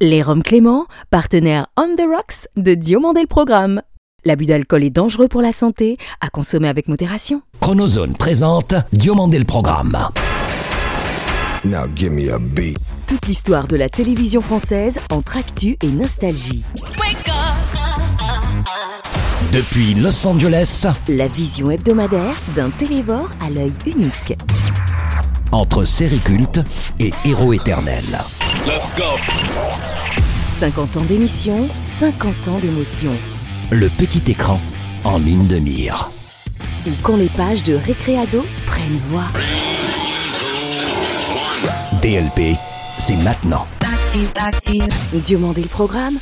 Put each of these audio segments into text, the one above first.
Les Roms Clément, partenaire On the Rocks de Diomandé le Programme. L'abus d'alcool est dangereux pour la santé, à consommer avec modération. Chronozone présente Diomandé le Programme. Now give me a beat. Toute l'histoire de la télévision française entre actu et nostalgie. Depuis Los Angeles, La vision hebdomadaire d'un télévore à l'œil unique. entre série culte et héros éternel. 50 ans d'émission, 50 ans d'émotion. Le petit écran en ligne de mire. Ou quand les pages de Récréado prennent voix. DLP, c'est maintenant. Diomandé le Programme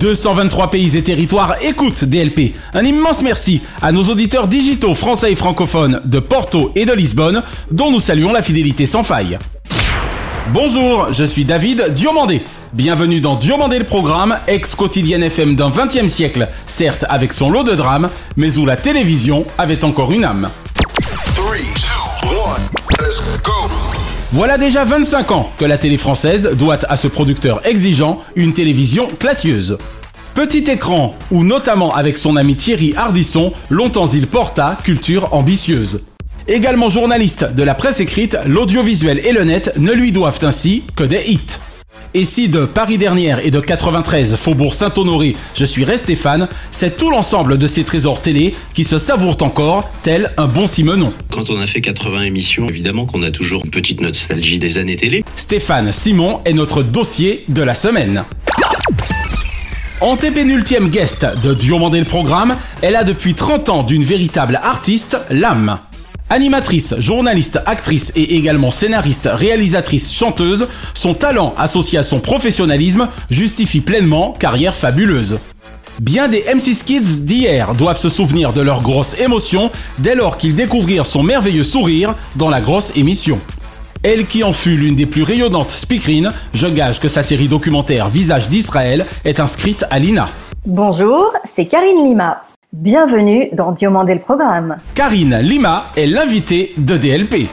223 pays et territoires écoutent DLP. Un immense merci à nos auditeurs digitaux français et francophones de Porto et de Lisbonne, dont nous saluons la fidélité sans faille. Bonjour, je suis David Diomandé. Bienvenue dans Diomandé le programme, ex-quotidienne FM d'un 20e siècle, certes avec son lot de drames, mais où la télévision avait encore une âme. Three, two, one, let's go. Voilà déjà 25 ans que la télé française doit à ce producteur exigeant une télévision classieuse. Petit écran, où notamment avec son ami Thierry Hardisson, longtemps il porta culture ambitieuse. Également journaliste de la presse écrite, l'audiovisuel et le net ne lui doivent ainsi que des hits. Et si de Paris dernière et de 93 Faubourg Saint-Honoré, je suis resté fan, c'est tout l'ensemble de ces trésors télé qui se savourent encore, tel un bon Simenon. Quand on a fait 80 émissions, évidemment qu'on a toujours une petite nostalgie des années télé. Stéphane Simon est notre dossier de la semaine. Antépénultième guest de Diomandé le programme, elle a depuis 30 ans d'une véritable artiste, l'âme. Animatrice, journaliste, actrice et également scénariste, réalisatrice, chanteuse, son talent associé à son professionnalisme justifie pleinement carrière fabuleuse. Bien des M6 Kids d'hier doivent se souvenir de leur grosse émotion dès lors qu'ils découvrirent son merveilleux sourire dans la grosse émission. Elle qui en fut l'une des plus rayonnantes speakerines, je gage que sa série documentaire Visage d'Israël est inscrite à l'INA. Bonjour, c'est Karine Lima. Bienvenue dans Diomandé le Programme. Karine Lima est l'invitée de DLP.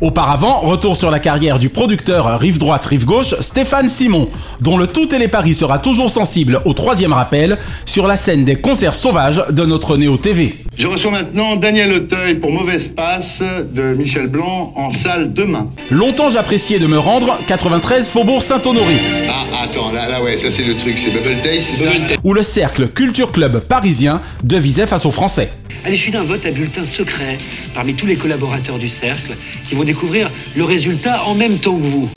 Auparavant, retour sur la carrière du producteur rive droite rive gauche Stéphane Simon, dont le tout et les paris sera toujours sensible au troisième rappel sur la scène des concerts sauvages de notre Néo TV. Je reçois maintenant Daniel Auteuil pour Mauvaise Passe de Michel Blanc en salle demain. Longtemps j'appréciais de me rendre 93 Faubourg Saint-Honoré, Ah, attends, là, là, ouais, ça c'est le truc, c'est Bubble Day, c'est ça où le cercle Culture Club parisien devisait face aux Français. à l'issue d'un vote à bulletin secret parmi tous les collaborateurs du cercle qui vont découvrir le résultat en même temps que vous.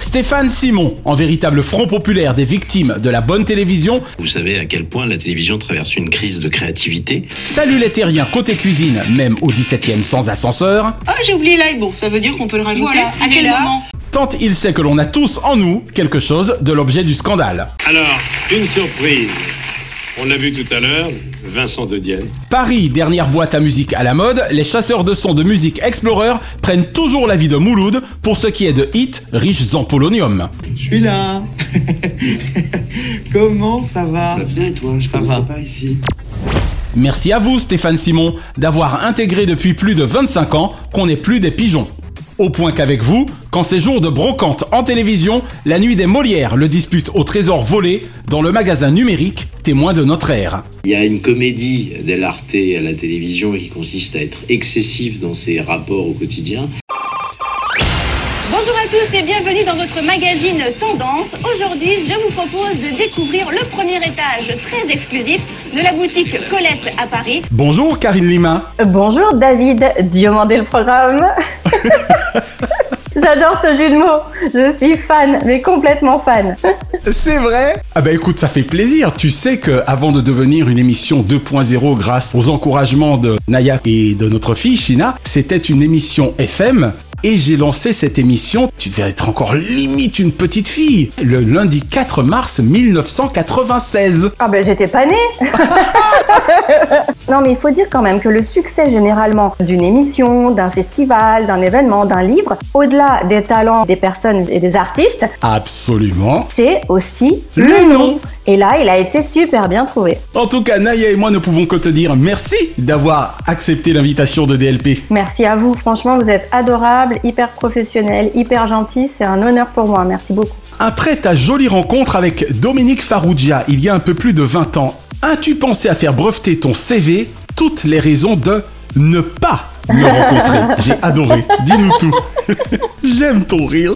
Stéphane Simon, en véritable front populaire des victimes de la bonne télévision, Vous savez à quel point la télévision traverse une crise de créativité. salue les terriens côté cuisine, même au 17e sans ascenseur, Ah, j'ai oublié l'ail. Bon, ça veut dire qu'on peut le rajouter. Voilà, à quel moment tant il sait que l'on a tous en nous quelque chose de l'objet du scandale. Alors, une surprise. On l'a vu tout à l'heure, Vincent de Dienne. Paris, dernière boîte à musique à la mode, les chasseurs de sons de musique Explorer prennent toujours l'avis de Mouloud pour ce qui est de hits riches en polonium. Je suis là. Comment ça va Bien et toi, je Ça va. pas ici. Merci à vous Stéphane Simon d'avoir intégré depuis plus de 25 ans qu'on n'est plus des pigeons. Au point qu'avec vous, quand ces jours de brocante en télévision, la nuit des Molières le dispute au trésor volé dans le magasin numérique témoin de notre ère. Il y a une comédie dell'arte à la télévision qui consiste à être excessif dans ses rapports au quotidien. Bonjour à tous et bienvenue dans votre magazine Tendance. Aujourd'hui, je vous propose de découvrir le premier étage très exclusif de la boutique Colette à Paris. Bonjour Karine Lima. Bonjour David, Diomandé le Programme. J'adore ce jeu de mots. Je suis fan, mais complètement fan. C'est vrai Ah bah écoute, ça fait plaisir. Tu sais que avant de devenir une émission 2.0 grâce aux encouragements de Naya et de notre fille Shina, c'était une émission FM. Et j'ai lancé cette émission, tu devais être encore limite une petite fille, le lundi 4 mars 1996. Ah ben j'étais pas née. non mais il faut dire quand même que le succès généralement d'une émission, d'un festival, d'un événement, d'un livre, au-delà des talents des personnes et des artistes, Absolument. c'est aussi Le nom. Et là, il a été super bien trouvé. En tout cas, Naya et moi ne pouvons que te dire merci d'avoir accepté l'invitation de DLP. Merci à vous, franchement, vous êtes adorables hyper professionnel, hyper gentil. C'est un honneur pour moi. Merci beaucoup. Après ta jolie rencontre avec Dominique Farrugia il y a un peu plus de 20 ans, as-tu pensé à faire breveter ton CV toutes les raisons de ne pas me rencontrer J'ai adoré. Dis-nous tout. J'aime ton rire.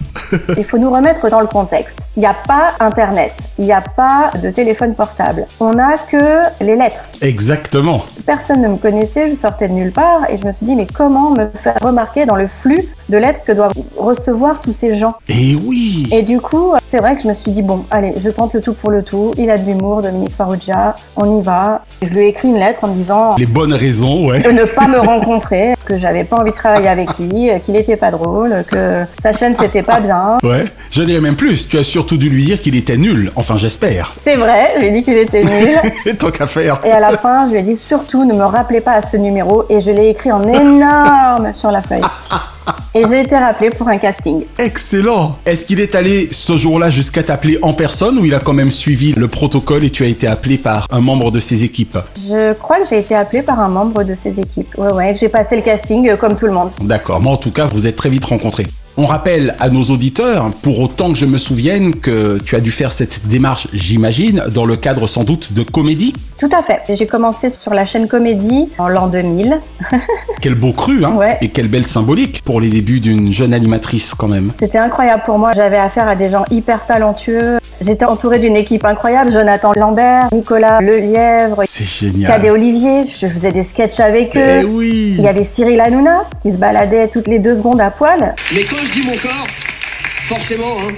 Il faut nous remettre dans le contexte. Il n'y a pas Internet, il n'y a pas de téléphone portable. On n'a que les lettres. Exactement. Personne ne me connaissait, je sortais de nulle part et je me suis dit mais comment me faire remarquer dans le flux de lettres que doivent recevoir tous ces gens Et oui Et du coup, c'est vrai que je me suis dit bon, allez, je tente le tout pour le tout. Il a de l'humour, Dominique Farrugia, on y va. Je lui ai écrit une lettre en me disant Les bonnes raisons, ouais. de ne pas me rencontrer, que j'avais pas envie de travailler avec lui, qu'il était pas drôle, que sa chaîne c'était pas bien. Ouais. Je dirais même plus, tu as surtout dû lui dire qu'il était nul. Enfin, j'espère. C'est vrai, je lui ai dit qu'il était nul. Tant qu'à faire. Et à la fin, je lui ai dit surtout ne me rappelez pas à ce numéro et je l'ai écrit en énorme sur la feuille. Et j'ai été rappelée pour un casting. Excellent Est-ce qu'il est allé ce jour-là jusqu'à t'appeler en personne ou il a quand même suivi le protocole et tu as été appelé par un membre de ses équipes? Je crois que j'ai été appelée par un membre de ses équipes. Ouais, ouais, j'ai passé le casting euh, comme tout le monde. D'accord, mais en tout cas, vous êtes très vite rencontrés. On rappelle à nos auditeurs, pour autant que je me souvienne, que tu as dû faire cette démarche, j'imagine, dans le cadre sans doute de comédie. Tout à fait. J'ai commencé sur la chaîne Comédie en l'an 2000. Quel beau cru, hein Ouais. Et quelle belle symbolique pour les débuts d'une jeune animatrice quand même. C'était incroyable pour moi. J'avais affaire à des gens hyper talentueux. J'étais entourée d'une équipe incroyable. Jonathan Lambert, Nicolas Lelièvre, C'est génial. Cadet Olivier. Je faisais des sketchs avec eux. Eh oui Il y avait Cyril Hanouna qui se baladait toutes les deux secondes à poil. Mais quand je dis mon corps, forcément, hein,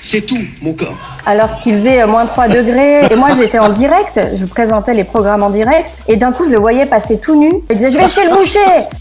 c'est tout mon corps. alors qu'il faisait euh, moins 3 degrés. Et moi, j'étais en direct, je présentais les programmes en direct, et d'un coup, je le voyais passer tout nu. Il disait, je vais chez le boucher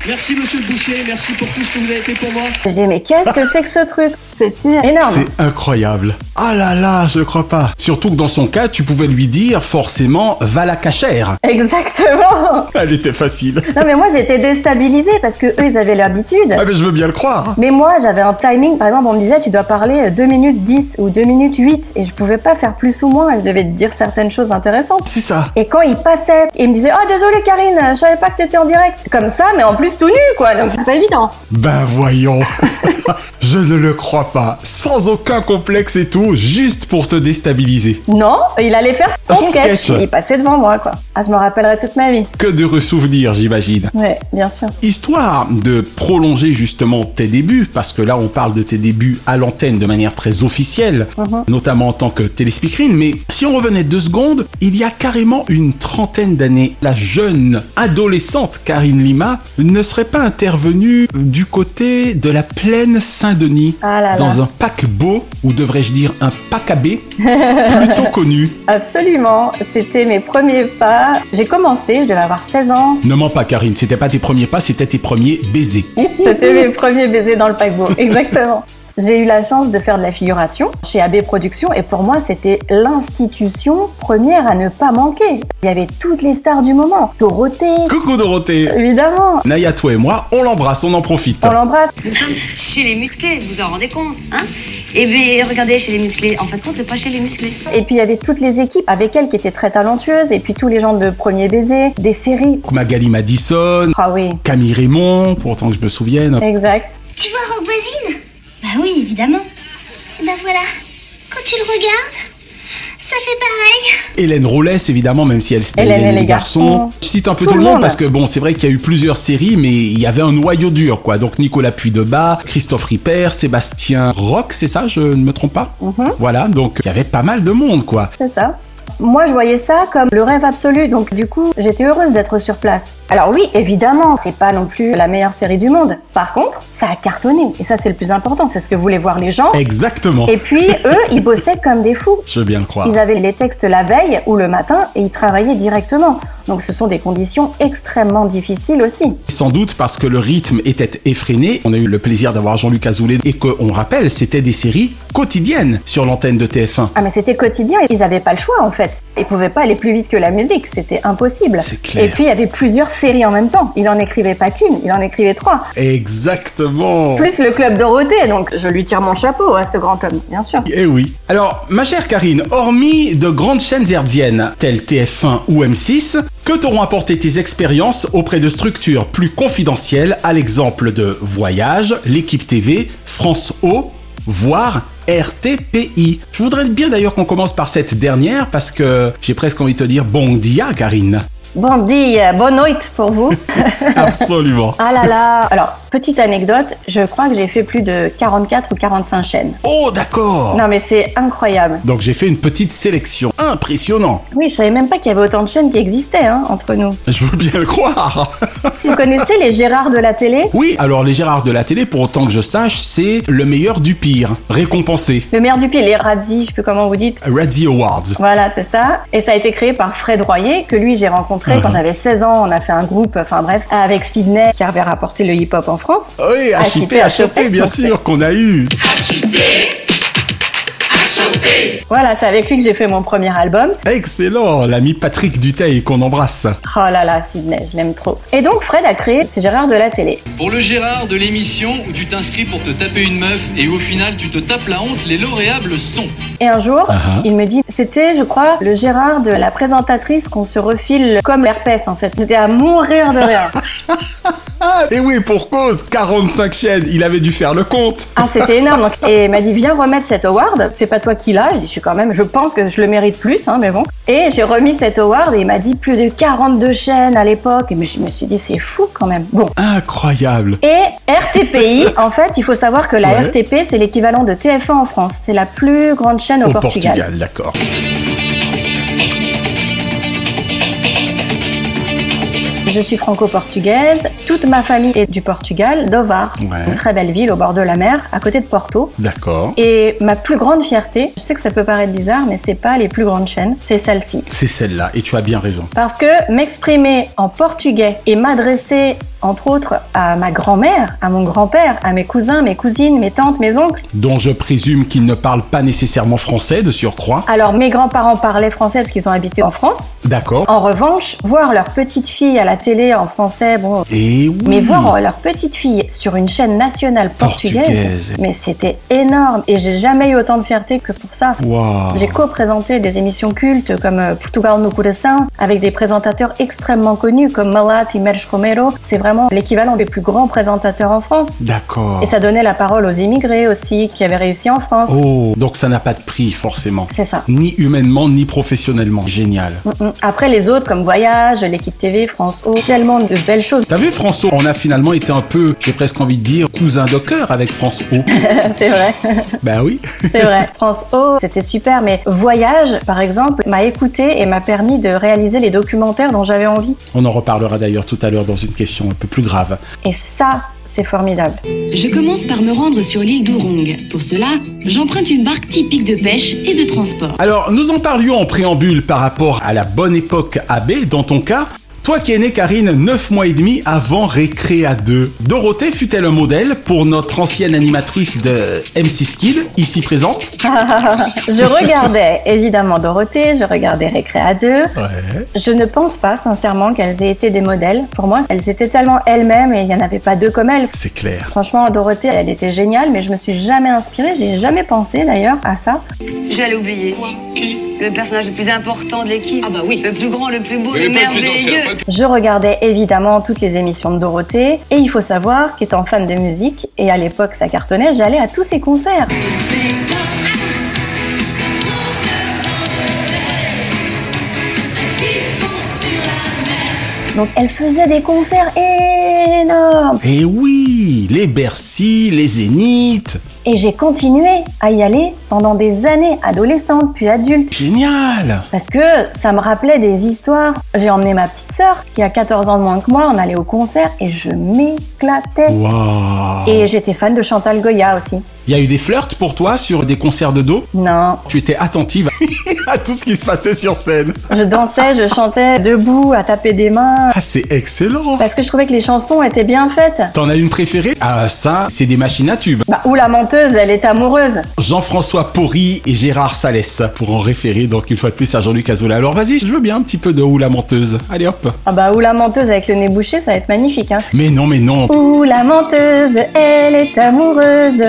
Merci monsieur le boucher, merci pour tout ce que vous avez fait pour moi. Je disais, mais qu'est-ce que c'est que ce truc? C'était énorme. C'est incroyable. Ah là là, je crois pas. Surtout que dans son cas, tu pouvais lui dire forcément va la cachère. Exactement Elle était facile. Non, mais moi, j'étais déstabilisée parce que eux, ils avaient l'habitude. Ah mais je veux bien le croire. Mais moi, j'avais un timing, par exemple, on me disait, tu dois parler 2 minutes 10 ou 2 minutes 8, et je pouvais pas faire plus ou moins, je devais dire certaines choses intéressantes. C'est ça. Et quand il passait, il me disait Ah, désolé Karine, je savais pas que t'étais en direct. Comme ça, mais en plus tout nu, quoi. Donc c'est pas évident. Ben voyons. je ne le crois pas. Sans aucun complexe et tout, juste pour te déstabiliser. Non, il allait faire son, Son sketch. sketch. Il passait devant moi, quoi. Ah, je me rappellerai toute ma vie. Que de ressouvenirs, j'imagine. Ouais, bien sûr. Histoire de prolonger justement tes débuts, parce que là on parle de tes débuts à l'antenne de manière très officielle, Mhm. notamment en tant que téléspeakerine, mais si on revenait deux secondes, il y a carrément une trentaine d'années, la jeune adolescente Karine Lima ne serait pas intervenue du côté de la plaine Saint-Denis, Ah là là. dans un paquebot, ou devrais-je dire un pacabé, plutôt connu. Absolument. C'était mes premiers pas. J'ai commencé, je devais avoir 16 ans. Ne mens pas Karine, c'était pas tes premiers pas, c'était tes premiers baisers. C'était mes premiers baisers dans le paquebot. Exactement. J'ai eu la chance de faire de la figuration chez AB Productions et pour moi c'était l'institution première à ne pas manquer. Il y avait toutes les stars du moment. Dorothée, Coucou Dorothée évidemment. Naya, toi et moi, on l'embrasse, on en profite. On l'embrasse. Nous sommes chez les musclés, vous en rendez compte, hein? Et bien, regardez, chez les musclés. En fin de compte, c'est pas chez les musclés. Et puis il y avait toutes les équipes avec elle qui étaient très talentueuses et puis tous les gens de Premier Baiser, des séries. Magali Madison, Ah oui, Camille Raymond, pour autant que je me souvienne. exact. Tu vois Rock Voisine Bah oui, évidemment. Eh Ben voilà, quand tu le regardes, ça fait pareil. Hélène Rollès, évidemment, même si elle c'était Hélène Hélène et et les garçons. garçons. Je cite un peu Tout tout, le monde. parce que bon, c'est vrai qu'il y a eu plusieurs séries, mais il y avait un noyau dur, quoi. Donc Nicolas Puy-de-Bas, Christophe Ripper, Sébastien Roch, c'est ça, je ne me trompe pas? Mhm. Voilà, donc il y avait pas mal de monde, quoi. C'est ça. Moi, je voyais ça comme le rêve absolu, donc du coup, j'étais heureuse d'être sur place. Alors oui, évidemment, c'est pas non plus la meilleure série du monde. Par contre, ça a cartonné, et ça c'est le plus important, c'est ce que voulaient voir les gens. Exactement. Et puis, eux, ils bossaient comme des fous. Je veux bien le croire. Ils avaient les textes la veille ou le matin, et ils travaillaient directement. Donc ce sont des conditions extrêmement difficiles aussi. Sans doute parce que le rythme était effréné. On a eu le plaisir d'avoir Jean-Luc Azoulay et qu'on rappelle, c'était des séries quotidiennes sur l'antenne de TF1. Ah mais c'était quotidien, ils n'avaient pas le choix en fait. Ils pouvaient pas aller plus vite que la musique, c'était impossible. C'est clair. Et puis il y avait plusieurs séries en même temps. Il en écrivait pas qu'une, il en écrivait trois. Exactement. Plus le club Dorothée, donc je lui tire mon chapeau à ce grand homme, bien sûr. Eh oui. Alors, ma chère Karine, hormis de grandes chaînes herdiennes telles TF1 ou M6, que t'auront apporté tes expériences auprès de structures plus confidentielles, à l'exemple de Voyage, l'équipe TV, France O, voire RTPI. Je voudrais bien d'ailleurs qu'on commence par cette dernière parce que j'ai presque envie de te dire bon dia Karine. Bonne nuit pour vous. Absolument. ah là là. Alors, petite anecdote, je crois que j'ai fait plus de 44 ou 45 chaînes. Oh d'accord. Non mais c'est incroyable. Donc j'ai fait une petite sélection. Impressionnant. Oui, je savais même pas qu'il y avait autant de chaînes qui existaient hein, entre nous. Je veux bien le croire. Vous connaissez les Gérard de la télé? Oui, alors les Gérard de la télé, pour autant que je sache, c'est le meilleur du pire, récompensé. Le meilleur du pire, les Radis, je sais plus comment vous dites. Radzi Awards. Voilà, c'est ça. Et ça a été créé par Fred Royer, que lui j'ai rencontré quand j'avais 16 ans. On a fait un groupe, enfin bref, avec Sydney qui avait rapporté le hip-hop en France. Oui, HIP, HOP, bien sûr, qu'on a eu. Voilà, c'est avec lui que j'ai fait mon premier album. Excellent, l'ami Patrick Duteil qu'on embrasse. Oh là là, Sydney, je l'aime trop. Et donc Fred a créé ces Gérard de la télé. Pour le Gérard de l'émission où tu t'inscris pour te taper une meuf et au final tu te tapes la honte, les lauréables sont. Et un jour, il me dit, c'était, je crois, le Gérard de la présentatrice qu'on se refile comme l'herpès en fait. C'était à mourir de rire. Et oui, pour cause, 45 chaînes, il avait dû faire le compte. Ah, c'était énorme. Donc, et il m'a dit, viens remettre cet award. C'est pas toi qui l'as. Je dis, je suis quand même, je pense que je le mérite plus, hein, mais bon. Et j'ai remis cet award et il m'a dit plus de 42 chaînes à l'époque. Et je me suis dit, c'est fou quand même. Bon. Incroyable. Et RTPI, en fait, il faut savoir que la Ouais. RTP, c'est l'équivalent de TF1 en France. C'est la plus grande chaîne au, Au Portugal, d'accord. Je suis franco-portugaise. Toute ma famille est du Portugal, d'Ovar. Ouais. Une très belle ville au bord de la mer, à côté de Porto. D'accord. Et ma plus grande fierté, je sais que ça peut paraître bizarre, mais c'est pas les plus grandes chaînes, c'est celle-ci. C'est celle-là, et tu as bien raison. Parce que m'exprimer en portugais et m'adresser, entre autres, à ma grand-mère, à mon grand-père, à mes cousins, mes cousines, mes tantes, mes oncles. Dont je présume qu'ils ne parlent pas nécessairement français, de surcroît. Alors, mes grands-parents parlaient français parce qu'ils ont habité en France. D'accord. En revanche, voir leur petite fille à la télé en français, bon. Et oui. Mais voir leur petite fille sur une chaîne nationale portugaise, Portugaise. mais c'était énorme et j'ai jamais eu autant de fierté que pour ça. J'ai co-présenté des émissions cultes comme euh, Portugal no Coração avec des présentateurs extrêmement connus comme Malat et Merch Romero. C'est vraiment l'équivalent des plus grands présentateurs en France. D'accord. Et ça donnait la parole aux immigrés aussi qui avaient réussi en France. Oh, donc ça n'a pas de prix, forcément. C'est ça. Ni humainement, ni professionnellement. Génial. Mm, mm. Après les autres comme Voyage, l'équipe TV, France O, tellement de belles choses. T'as vu François On a finalement été un peu, j'ai presque envie de dire, cousin de cœur avec France O. c'est vrai. ben oui. C'est vrai. France O, c'était super, mais Voyage, par exemple, m'a écouté et m'a permis de réaliser les documentaires dont j'avais envie. On en reparlera d'ailleurs tout à l'heure dans une question un peu plus grave. Et ça, c'est formidable. Je commence par me rendre sur l'île d'Ourong. Pour cela, j'emprunte une barque typique de pêche et de transport. Alors, nous en parlions en préambule par rapport à la bonne époque AB, dans ton cas. Toi qui es née, Karine, 9 mois et demi avant Récréa 2. Dorothée fut-elle un modèle pour notre ancienne animatrice de M6 Kid, ici présente je regardais évidemment Dorothée, je regardais Récréa 2. Ouais. Je ne pense pas sincèrement qu'elles aient été des modèles. Pour moi, elles étaient tellement elles-mêmes et il n'y en avait pas deux comme elles. C'est clair. Franchement, Dorothée, elle était géniale, mais je me suis jamais inspirée, j'ai jamais pensé d'ailleurs à ça. J'allais oublier. Le personnage le plus important de l'équipe. Ah bah oui. Le plus grand, le plus beau, Mais le pas le plus ancien, merveilleux. Je regardais évidemment toutes les émissions de Dorothée et il faut savoir qu'étant fan de musique et à l'époque ça cartonnait, j'allais à tous ses concerts. Donc elle faisait des concerts énormes Et oui, les Bercy, les Zéniths. et j'ai continué à y aller pendant des années, adolescente puis adulte. Génial Parce que ça me rappelait des histoires. J'ai emmené ma petite sœur qui a 14 ans de moins que moi, on allait au concert et je m'éclatais. Et j'étais fan de Chantal Goya aussi. Il y a eu des flirts pour toi sur des concerts de dos Non, Tu étais attentive à tout ce qui se passait sur scène. Je dansais, je chantais debout, à taper des mains. Ah, c'est excellent. Parce que je trouvais que les chansons étaient bien faites. T'en as une préférée? Ah, ça, c'est des machines à tubes. Bah, ou la menteuse, elle est amoureuse. Jean-François Porry et Gérard Salès pour en référer donc une fois de plus à Jean-Luc Azoulay. Alors vas-y, je veux bien un petit peu de Ou la menteuse. Allez hop. Ah bah, ou la menteuse avec le nez bouché, ça va être magnifique, hein. Mais non, mais non. Ou la menteuse, elle est amoureuse.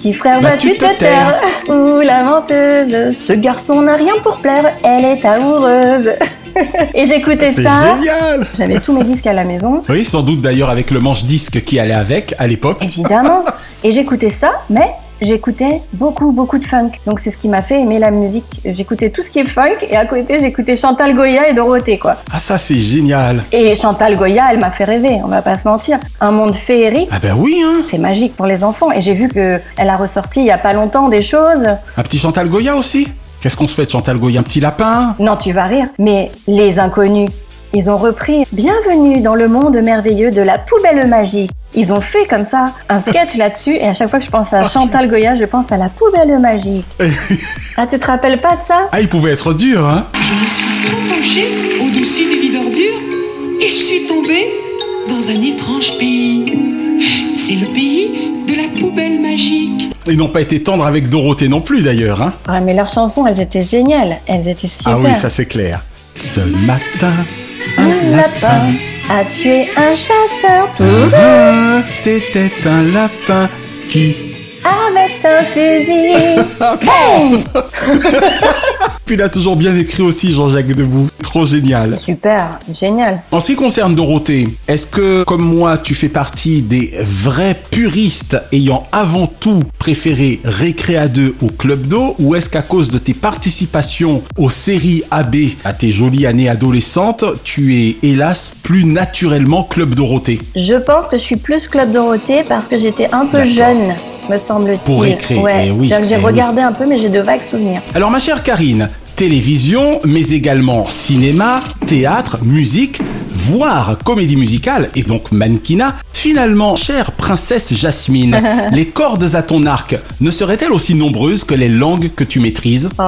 Petit frère, Bah, vas-tu tu te te taire Ou la menteuse, ce garçon n'a rien pour plaire, elle est amoureuse. Et j'écoutais C'est ça. génial. J'avais tous mes disques à la maison. Oui, sans doute d'ailleurs avec le manche disque qui allait avec à l'époque. Évidemment. Et j'écoutais ça, mais j'écoutais beaucoup, beaucoup de funk. Donc c'est ce qui m'a fait aimer la musique. J'écoutais tout ce qui est funk et à côté j'écoutais Chantal Goya et Dorothée, quoi. Ah ça c'est génial. Et Chantal Goya, elle m'a fait rêver, on va pas se mentir. Un monde féerique. Ah ben oui hein. C'est magique pour les enfants. Et j'ai vu que elle a ressorti il y a pas longtemps des choses. Un petit Chantal Goya aussi? Qu'est-ce qu'on se fait de Chantal Goya? Un petit lapin? Non, tu vas rire. Mais les inconnus, ils ont repris Bienvenue dans le monde merveilleux de la poubelle magique. Ils ont fait comme ça un sketch là-dessus et à chaque fois que je pense à Chantal Goya, je pense à la poubelle magique. Ah, tu te rappelles pas de ça? Ah il pouvait être dur hein Je me suis trop penchée au-dessus des vies d'ordures et je suis tombée dans un étrange pays. C'est le pays de la poubelle magique. Ils n'ont pas été tendres avec Dorothée non plus d'ailleurs hein Ouais, mais leurs chansons, elles étaient géniales. Elles étaient super. Ah oui ça c'est clair. Ce matin, Un lapin. a tué un chasseur. Ah, c'était un lapin qui... avec un fusil. Boum Puis il a toujours bien écrit aussi Jean-Jacques Debout. Trop génial. Super, génial. En ce qui concerne Dorothée, est-ce que, comme moi, tu fais partie des vrais puristes ayant avant tout préféré Récréa 2 au Club d'eau ou est-ce qu'à cause de tes participations aux séries AB à tes jolies années adolescentes, tu es hélas plus naturellement Club Dorothée? Je pense que je suis plus Club Dorothée parce que j'étais un peu jeune, me semble-t-il. Pour Récré, Ouais. eh oui, J'ai eh oui. regardé un peu, mais j'ai de vagues souvenirs. Alors ma chère Karine, télévision, mais également cinéma, théâtre, musique, voire comédie musicale et donc mannequinat. Finalement, chère princesse Jasmine, les cordes à ton arc ne seraient-elles aussi nombreuses que les langues que tu maîtrises? Oh,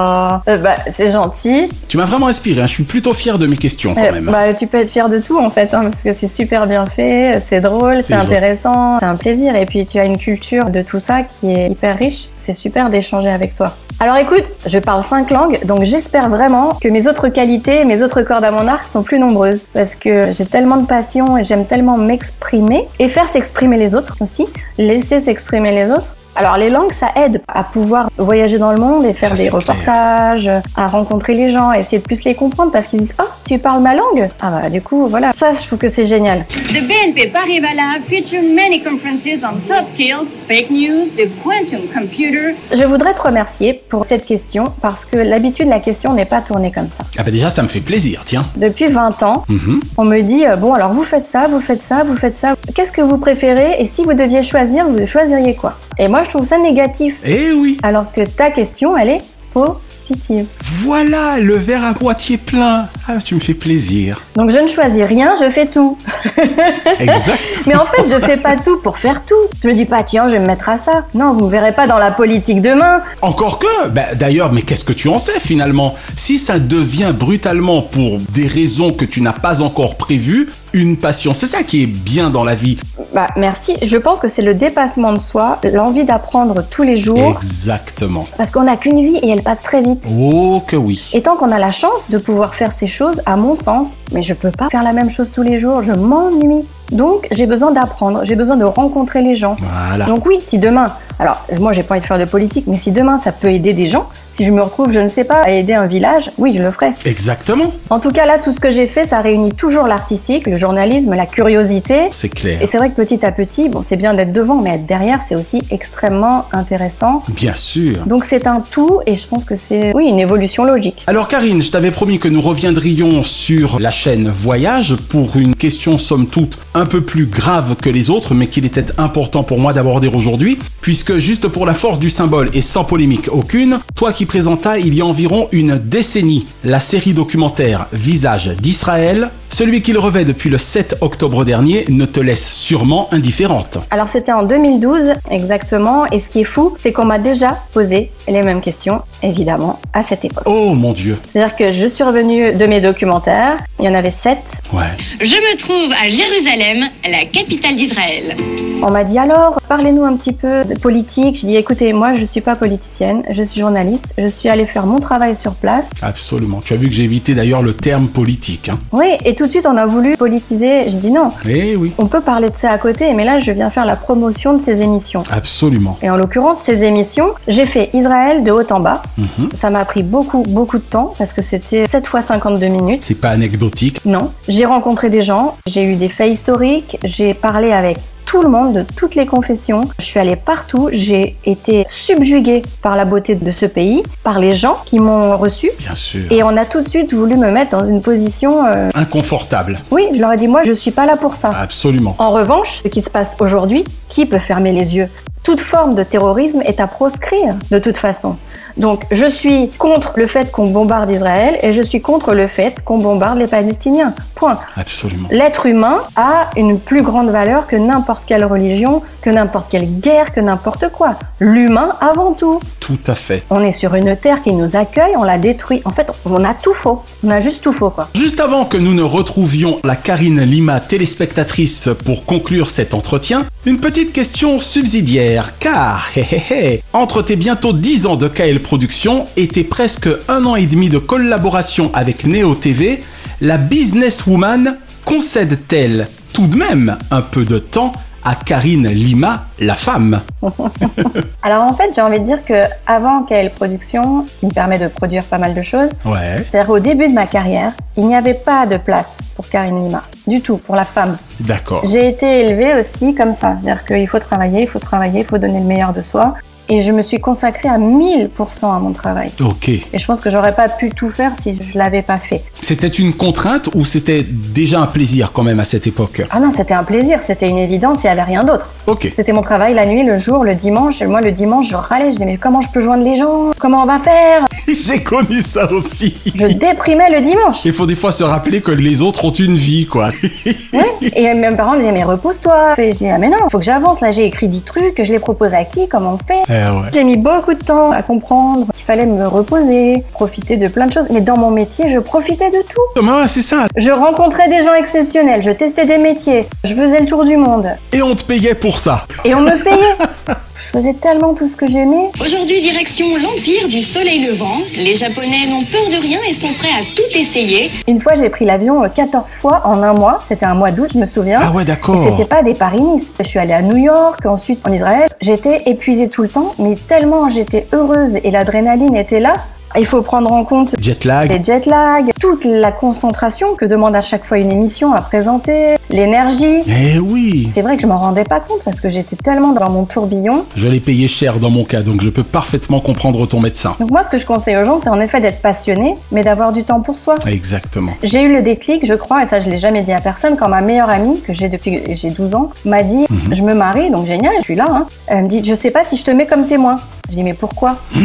euh, bah, c'est gentil. Tu m'as vraiment inspiré, hein, je suis plutôt fier de mes questions quand Euh, même. bah, tu peux être fier de tout en fait, hein, parce que c'est super bien fait, c'est drôle, c'est intéressant, c'est un plaisir. Et puis tu as une culture de tout ça qui est hyper riche. C'est super d'échanger avec toi. Alors écoute, je parle cinq langues, donc j'espère vraiment que mes autres qualités, mes autres cordes à mon arc sont plus nombreuses. Parce que j'ai tellement de passion et j'aime tellement m'exprimer et faire s'exprimer les autres aussi, laisser s'exprimer les autres. Alors les langues, ça aide à pouvoir voyager dans le monde et faire Ça, des clair. reportages, à rencontrer les gens, à essayer de plus les comprendre parce qu'ils disent « Oh, tu parles ma langue ?» Ah bah du coup, voilà. Ça, je trouve que c'est génial. The BNP Paribas Lab feature many conferences on soft skills, fake news, the quantum computer. Je voudrais te remercier pour cette question parce que l'habitude, la question n'est pas tournée comme ça. Ah bah déjà ça me fait plaisir, tiens. Depuis 20 ans, Mhm. on me dit euh, bon alors vous faites ça, vous faites ça, vous faites ça. Qu'est-ce que vous préférez? Et si vous deviez choisir, vous choisiriez quoi? Et moi je trouve ça négatif. Eh oui Alors que ta question, elle est positive. Voilà, le verre à moitié plein. Ah, tu me fais plaisir. Donc je ne choisis rien, je fais tout. Exact. Mais en fait, je fais pas tout pour faire tout. Je me dis pas tiens, je vais me mettre à ça. Non, vous me verrez pas dans la politique demain. Encore que bah, D'ailleurs, mais qu'est-ce que tu en sais finalement? Si ça devient brutalement pour des raisons que tu n'as pas encore prévues, une passion, c'est ça qui est bien dans la vie. Bah merci. Je pense que c'est le dépassement de soi, l'envie d'apprendre tous les jours. Exactement. Parce qu'on n'a qu'une vie et elle passe très vite. Oh que oui. Et tant qu'on a la chance de pouvoir faire ces choses, à mon sens, mais je peux pas faire la même chose tous les jours, je m'ennuie. Donc j'ai besoin d'apprendre, j'ai besoin de rencontrer les gens. Voilà. Donc oui, si demain, alors moi j'ai pas envie de faire de politique, mais si demain ça peut aider des gens, si je me retrouve, je ne sais pas, à aider un village, oui, je le ferai. Exactement. En tout cas là, tout ce que j'ai fait, ça réunit toujours l'artistique, le journalisme, la curiosité. C'est clair. Et c'est vrai que petit à petit, bon, c'est bien d'être devant, mais être derrière, c'est aussi extrêmement intéressant. Bien sûr. Donc c'est un tout, et je pense que c'est, oui, une évolution logique. Alors Karine, je t'avais promis que nous reviendrions sur la chaîne Voyage pour une question somme toute un peu plus grave que les autres, mais qu'il était important pour moi d'aborder aujourd'hui, puisque juste pour la force du symbole et sans polémique aucune, toi qui présenta il y a environ une décennie la série documentaire Visage d'Israël celui qu'il revêt depuis le 7 octobre dernier ne te laisse sûrement indifférente. Alors c'était en 2012 exactement, et ce qui est fou, c'est qu'on m'a déjà posé les mêmes questions, évidemment, à cette époque. Oh mon dieu. C'est-à-dire que je suis revenue de mes documentaires, il y en avait sept. Ouais. Je me trouve à Jérusalem, la capitale d'Israël. On m'a dit alors, parlez-nous un petit peu de politique. Je dis écoutez, moi je suis pas politicienne, je suis journaliste, je suis allée faire mon travail sur place. Absolument. Tu as vu que j'ai évité d'ailleurs le terme politique. Hein. Oui, et tout de suite on a voulu politiser. Je dis non. Eh oui. On peut parler de ça à côté, mais là je viens faire la promotion de ces émissions. Absolument. Et en l'occurrence, ces émissions, j'ai fait Israël de haut en bas. Mhm. Ça m'a pris beaucoup, beaucoup de temps parce que c'était 7 fois 52 minutes. C'est pas anecdotique. Non. J'ai rencontré des gens, j'ai eu des faits historiques, j'ai parlé avec tout le monde, de toutes les confessions. Je suis allée partout, j'ai été subjuguée par la beauté de ce pays, par les gens qui m'ont reçu. Bien sûr. Et on a tout de suite voulu me mettre dans une position... euh, Inconfortable. Oui, je leur ai dit, moi, je suis pas là pour ça. Absolument. En revanche, ce qui se passe aujourd'hui, qui peut fermer les yeux? Toute forme de terrorisme est à proscrire, de toute façon. Donc, je suis contre le fait qu'on bombarde Israël et je suis contre le fait qu'on bombarde les Palestiniens. Point. Absolument. L'être humain a une plus grande valeur que n'importe quelle religion, que n'importe quelle guerre, que n'importe quoi. L'humain avant tout. Tout à fait. On est sur une terre qui nous accueille, on la détruit. En fait, on a tout faux. On a juste tout faux, quoi. Juste avant que nous ne retrouvions la Karine Lima téléspectatrice pour conclure cet entretien, une petite question subsidiaire, car, hé hé hé, entre tes bientôt 10 ans de KL Productions tes presque un an et demi de collaboration avec Neo TV, la businesswoman concède-t-elle tout de même un peu de temps à Karine Lima, la femme? Alors en fait, j'ai envie de dire que avant KL Productions, qui me permet de produire pas mal de choses, Ouais. c'est-à-dire au début de ma carrière, il n'y avait pas de place pour Karine Lima, du tout, pour la femme. D'accord. J'ai été élevée aussi comme ça, c'est-à-dire qu'il faut travailler, il faut travailler, il faut donner le meilleur de soi. Et je me suis consacrée à 1000% à mon travail. Ok. Et je pense que j'aurais pas pu tout faire si je l'avais pas fait. C'était une contrainte ou c'était déjà un plaisir quand même à cette époque? Ah non, c'était un plaisir, c'était une évidence, il n'y avait rien d'autre. Ok. C'était mon travail la nuit, le jour, le dimanche. Et moi, le dimanche, je râlais, je disais, mais comment je peux joindre les gens? Comment on va faire? J'ai connu ça aussi. Je déprimais le dimanche. Il faut des fois se rappeler que les autres ont une vie, quoi. Et mes parents me disaient, mais repose-toi. Et je dis, ah mais non, faut que j'avance. Là, j'ai écrit 10 trucs, je les propose à qui Comment on fait? Ouais. J'ai mis beaucoup de temps à comprendre qu'il fallait me reposer, profiter de plein de choses. Mais dans mon métier, je profitais de tout. Ouais, c'est ça. Je rencontrais des gens exceptionnels, je testais des métiers, je faisais le tour du monde. Et on te payait pour ça. Et on me payait. Je faisais tellement tout ce que j'aimais. Aujourd'hui, direction l'Empire du Soleil Levant. Les Japonais n'ont peur de rien et sont prêts à tout essayer. Une fois, j'ai pris l'avion euh, 14 fois en un mois. C'était un mois d'août, je me souviens. Ah ouais, d'accord. Et C'était pas des Paris-Nice. Je suis allée à New York, ensuite en Israël. J'étais épuisée tout le temps, mais tellement j'étais heureuse et l'adrénaline était là. Il faut prendre en compte Jet lag. les jet lag, toute la concentration que demande à chaque fois une émission à présenter, l'énergie. Eh oui. C'est vrai que je m'en rendais pas compte parce que j'étais tellement dans mon tourbillon. Je l'ai payé cher dans mon cas, donc je peux parfaitement comprendre ton médecin. Donc moi, ce que je conseille aux gens, c'est en effet d'être passionné, mais d'avoir du temps pour soi. Exactement. J'ai eu le déclic, je crois, et ça je l'ai jamais dit à personne, quand ma meilleure amie, que j'ai depuis j'ai 12 ans, m'a dit Mhm. Je me marie, donc génial, je suis là. Hein. Elle me dit Je sais pas si je te mets comme témoin. Je dis Mais pourquoi? Elle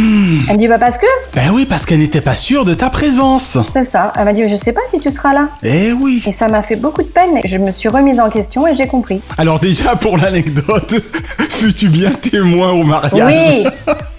me dit Bah parce que Ben oui, parce qu'elle n'était pas sûre de ta présence. c'est ça. Elle m'a dit Je sais pas si tu seras là. Eh oui. Et ça m'a fait beaucoup de peine. Je me suis remise en question et j'ai compris. Alors déjà, pour l'anecdote, fus-tu bien témoin au mariage? Oui.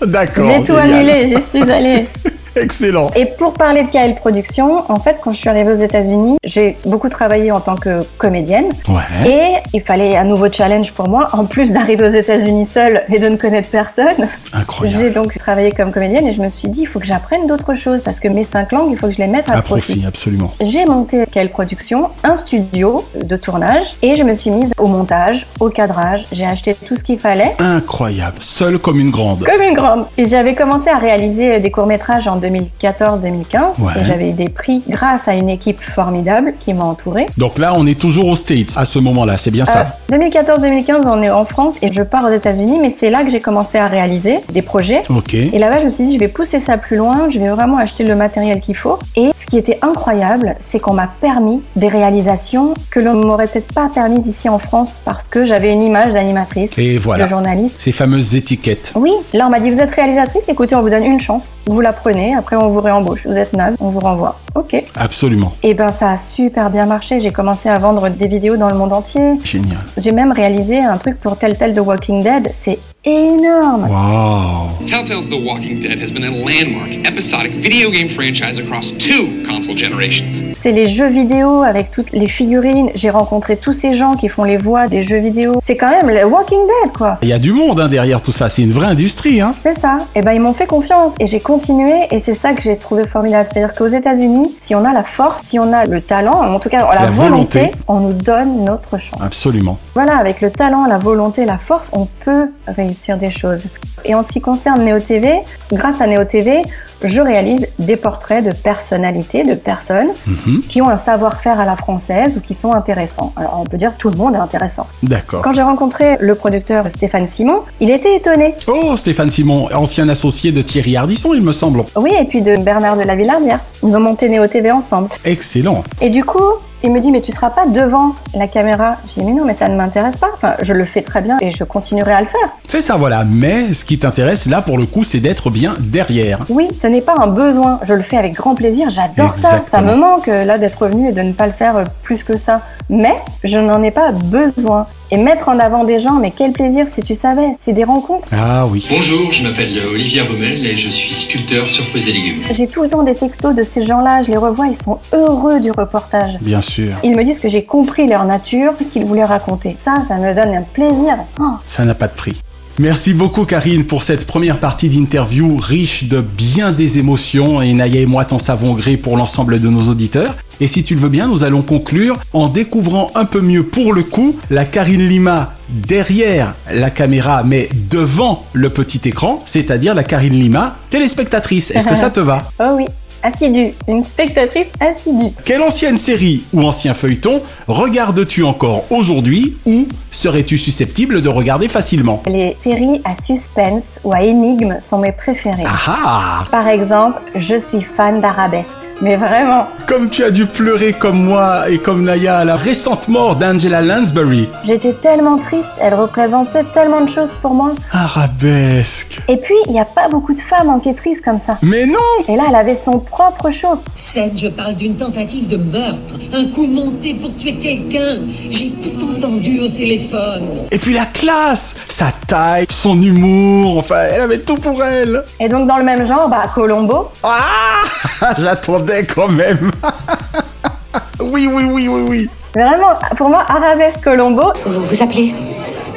D'accord. J'ai tout génial. annulé, j'y suis allée. Excellent. Et pour parler de KL Productions, en fait, quand je suis arrivée aux États-Unis, j'ai beaucoup travaillé en tant que comédienne. Ouais. Et il fallait un nouveau challenge pour moi, en plus d'arriver aux États-Unis seule et de ne connaître personne. Incroyable. J'ai donc travaillé comme comédienne et je me suis dit, il faut que j'apprenne d'autres choses parce que mes cinq langues, il faut que je les mette à, À profit, absolument. J'ai monté KL Productions, un studio de tournage et je me suis mise au montage, au cadrage. J'ai acheté tout ce qu'il fallait. Incroyable. Seule comme une grande. Comme une grande. Et j'avais commencé à réaliser des courts-métrages en 2014-2015. Ouais. Et j'avais eu des prix grâce à une équipe formidable qui m'a entourée. Donc là, on est toujours aux States à ce moment-là, c'est bien ça? Euh, 2014-2015, on est en France et je pars aux États-Unis, mais c'est là que j'ai commencé à réaliser des projets. Ok. Et là-bas, je me suis dit, je vais pousser ça plus loin, je vais vraiment acheter le matériel qu'il faut. Et ce qui était incroyable, c'est qu'on m'a permis des réalisations que l'on m'aurait peut-être pas permises ici en France parce que j'avais une image d'animatrice, Et voilà. de journaliste. Ces fameuses étiquettes. Oui, là on m'a dit vous êtes réalisatrice, écoutez on vous donne une chance, vous la prenez, après on vous réembauche, vous êtes naze, on vous renvoie. Ok. Absolument. Et ben ça a super bien marché, j'ai commencé à vendre des vidéos dans le monde entier. Génial. J'ai même réalisé un truc pour Telltale The Walking Dead, c'est énorme. Wow. Telltale's The Walking Dead has been a landmark episodic video game franchise across two console generations. C'est les jeux vidéo avec toutes les figurines. J'ai rencontré tous ces gens qui font les voix des jeux vidéo. C'est quand même le Walking Dead, quoi. Il y a du monde hein, derrière tout ça, c'est une vraie industrie. Hein. C'est ça. Et ben ils m'ont fait confiance et j'ai continué et c'est ça que j'ai trouvé formidable. C'est-à-dire qu'aux États-Unis, si on a la force, si on a le talent, en tout cas la, La volonté. on nous donne notre chance. Absolument. Voilà, avec le talent, la volonté, la force, on peut réussir des choses. Et en ce qui concerne Neo TV, grâce à Neo TV, je réalise des portraits de personnalités, de personnes Mhm. qui ont un savoir-faire à la française ou qui sont intéressants. Alors on peut dire tout le monde est intéressant. D'accord. Quand j'ai rencontré le producteur Stéphane Simon, il était étonné. Oh, Stéphane Simon, ancien associé de Thierry Ardisson, il me semble. Oui, et puis de Bernard de la Villardière. Ils ont monté Neo TV ensemble. Excellent. Et du coup, il me dit, mais tu seras pas devant la caméra. J'ai dit, mais non, mais ça ne m'intéresse pas. Enfin, je le fais très bien et je continuerai à le faire. C'est ça, voilà. Mais ce qui t'intéresse là, pour le coup, c'est d'être bien derrière. Oui, ce n'est pas un besoin. Je le fais avec grand plaisir. J'adore ça. Ça me manque euh, là d'être revenu et de ne pas le faire euh, plus que ça. Mais je n'en ai pas besoin. Et mettre en avant des gens, mais quel plaisir si tu savais. C'est des rencontres. Ah oui. Bonjour, je m'appelle Olivier Rommel et je suis sculpteur sur fruits et légumes. J'ai tout le temps des textos de ces gens-là. Je les revois. Ils sont heureux du reportage. Bien sûr. Ils me disent que j'ai compris leur nature, ce qu'ils voulaient raconter. Ça, ça me donne un plaisir. Oh. Ça n'a pas de prix. Merci beaucoup Karine pour cette première partie d'interview riche de bien des émotions et Naya et moi t'en savons gré pour l'ensemble de nos auditeurs. Et si tu le veux bien, nous allons conclure en découvrant un peu mieux pour le coup la Karine Lima derrière la caméra mais devant le petit écran, c'est-à-dire la Karine Lima téléspectatrice. Est-ce que ça te va? Oh oui, assidue. Une spectatrice assidue. Quelle ancienne série ou ancien feuilleton regardes-tu encore aujourd'hui ou serais-tu susceptible de regarder facilement? Les séries à suspense ou à énigme sont mes préférées. Ah Par exemple, je suis fan d'arabesque. Mais vraiment, Comme tu as dû pleurer comme moi et comme Naya à la récente mort d'Angela Lansbury. j'étais tellement triste, elle représentait tellement de choses pour moi. Arabesque. Et puis, il n'y a pas beaucoup de femmes enquêtrices comme ça. Mais non Et là, elle avait son propre show. Scène, je parle d'une tentative de meurtre. Un coup monté pour tuer quelqu'un. J'ai tout entendu au téléphone. Et puis la classe, sa taille, son humour, enfin, elle avait tout pour elle. Et donc, dans le même genre, bah, Colombo. Ah J'attendais quand même. oui, oui, oui, oui, oui. Vraiment, pour moi, arabesque Colombo. Vous vous appelez?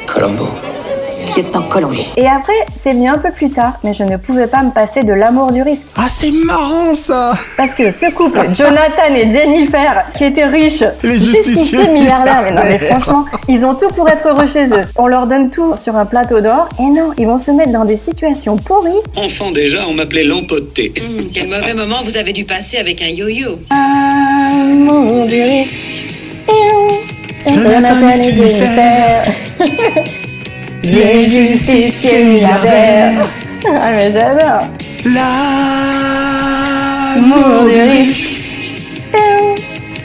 Colombo. Lieutenant. Et après, c'est venu un peu plus tard, mais je ne pouvais pas me passer de l'amour du risque. Ah, c'est marrant ça Parce que ce couple, Jonathan et Jennifer, qui étaient riches, Les justiciers milliardaires, mais non mais franchement, ils ont tout pour être heureux chez eux. On leur donne tout sur un plateau d'or, et non, ils vont se mettre dans des situations pourries. Enfant déjà, on m'appelait l'empoté. Hum, quel mauvais moment vous avez dû passer avec un yo-yo. Amour du risque. Jonathan et Jennifer. Les justiciers milliardaires. Ah mais j'adore. L'amour du risque,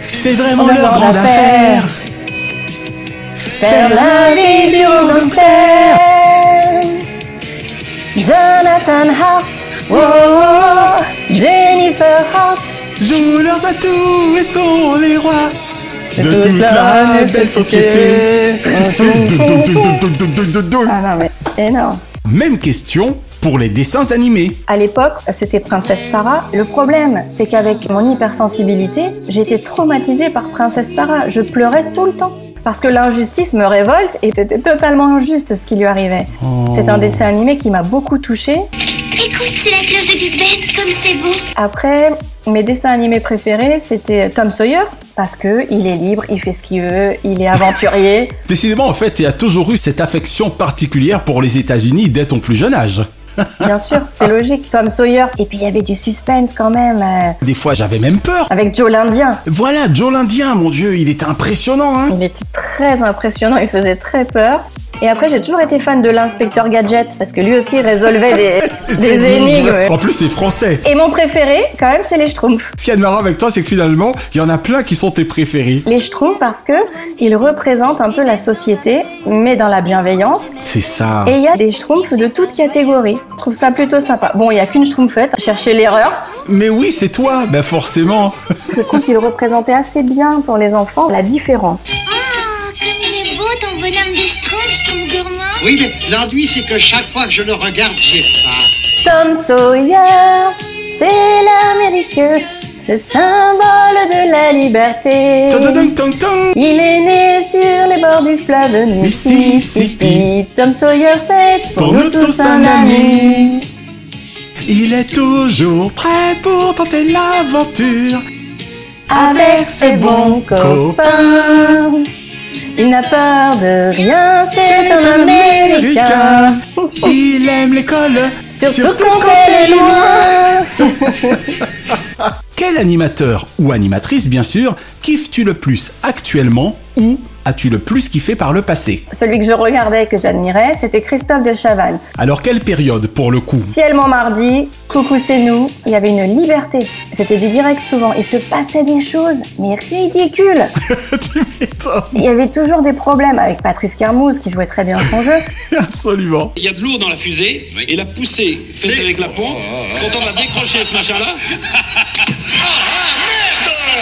c'est vraiment On leur grande affaire. Faire la gangster. Jonathan Hart. Oh, Jennifer Hart. Jouent leurs atouts et sont les rois de toute la belle belle société. Ah non mais énorme. Même question pour les dessins animés. À l'époque, c'était Princesse Sarah. Le problème, c'est qu'avec mon hypersensibilité, j'étais traumatisée par Princesse Sarah. Je pleurais tout le temps. Parce que l'injustice me révolte et c'était totalement injuste ce qui lui arrivait. C'est un dessin animé qui m'a beaucoup touchée. Écoute, c'est la cloche de Big Ben, comme c'est beau. Après, mes dessins animés préférés, c'était Tom Sawyer. Parce que il est libre, il fait ce qu'il veut, il est aventurier. Décidément, en fait, tu as toujours eu cette affection particulière pour les États-Unis dès ton plus jeune âge. Bien sûr, c'est logique. Tom Sawyer. Et puis il y avait du suspense quand même. euh, Des fois, j'avais même peur. avec Joe l'Indien. Voilà, Joe l'Indien, mon Dieu, il était impressionnant, hein. Il était très impressionnant, il faisait très peur. Et après, j'ai toujours été fan de l'inspecteur Gadget parce que lui aussi résolvait des, des énigmes. En plus, c'est français. Et mon préféré, quand même, c'est les Schtroumpfs. Ce qui est marrant avec toi, c'est que finalement, il y en a plein qui sont tes préférés. Les Schtroumpfs parce que ils représentent un peu la société, mais dans la bienveillance. C'est ça. Et il y a des Schtroumpfs de toute catégorie. Je trouve ça plutôt sympa. Bon, il y a qu'une Schtroumpfette, chercher l'erreur. Mais oui, c'est toi, ben forcément. Je trouve qu'il représentait assez bien pour les enfants la différence. Oh, comme il est beau ton bonhomme de Schtroumpf, je trouve gourmand. Oui, mais l'ennui, c'est que chaque fois que je le regarde, j'ai faim. Tom Sawyer, c'est l'Amérique, ce symbole de la liberté. Il est né sur les bords du fleuve Mississippi. Tom Sawyer, c'est pour, nous tous un ami. Il est toujours prêt pour tenter l'aventure. Avec ses bons copains. Il n'a peur de rien, c'est un Américain. Il aime l'école, Surtout quand elle est loin. Quel animateur ou animatrice, bien sûr, kiffes-tu le plus actuellement ou as-tu le plus kiffé par le passé Celui que je regardais et que j'admirais, c'était Christophe de Chavannes. Alors quelle période pour le coup Ciel Montmardi, Coucou c'est nous, il y avait une liberté. C'était du direct souvent. Il se passait des choses, mais ridicules. Il y avait toujours des problèmes avec Patrice Carmouze qui jouait très bien son jeu. Absolument. Il y a de lourd dans la fusée et la poussée faite avec la pompe. Quand on va décrocher ce machin-là,